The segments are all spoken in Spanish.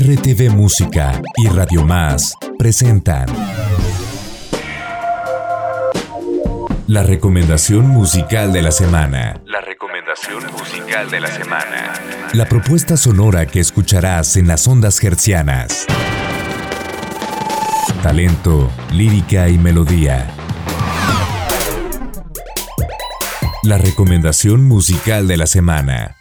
TV Música y Radio Más presentan la recomendación musical de la semana. La recomendación musical de la semana. La propuesta sonora que escucharás en las ondas hercianas. Talento, lírica y melodía. La recomendación musical de la semana.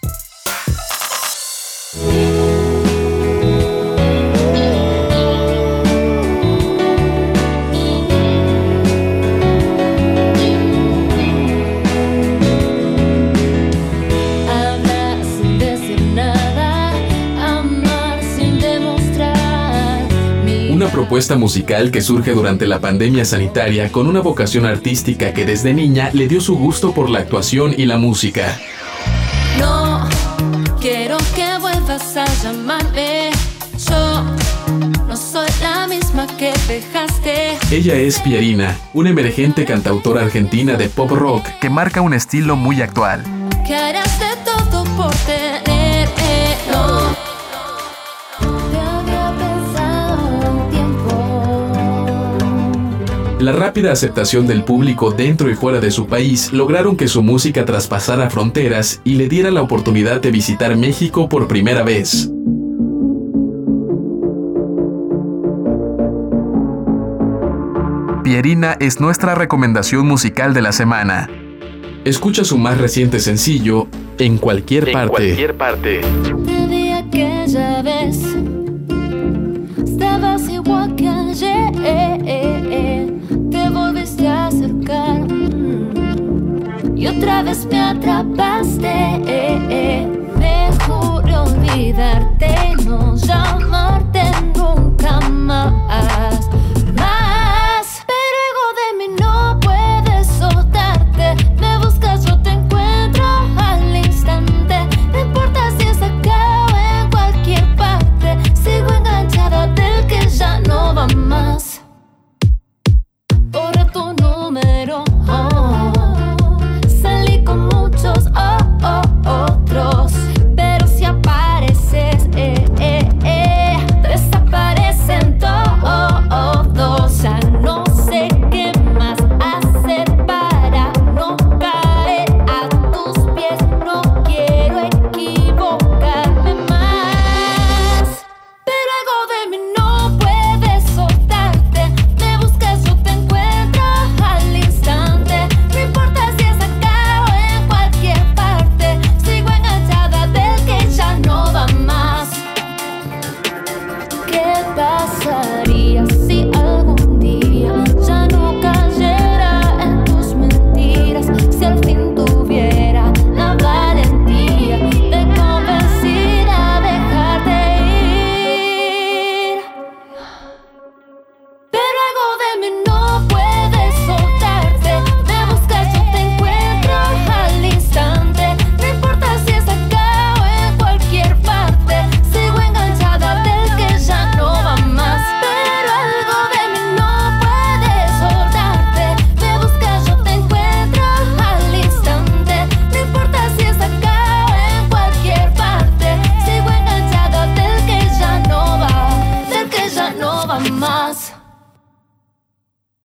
Una propuesta musical que surge durante la pandemia sanitaria con una vocación artística que desde niña le dio su gusto por la actuación y la música. No quiero que vuelvas a llamarme. Yo no soy la misma que dejaste. Ella es Pierina, una emergente cantautora argentina de pop rock que marca un estilo muy actual. Que harás de todo por tener. La rápida aceptación del público dentro y fuera de su país lograron que su música traspasara fronteras y le diera la oportunidad de visitar México por primera vez. Pierina es nuestra recomendación musical de la semana. Escucha su más reciente sencillo en cualquier parte. parte. Te vi otra vez me atrapaste. Me juré olvidarte, no llamarte nunca más.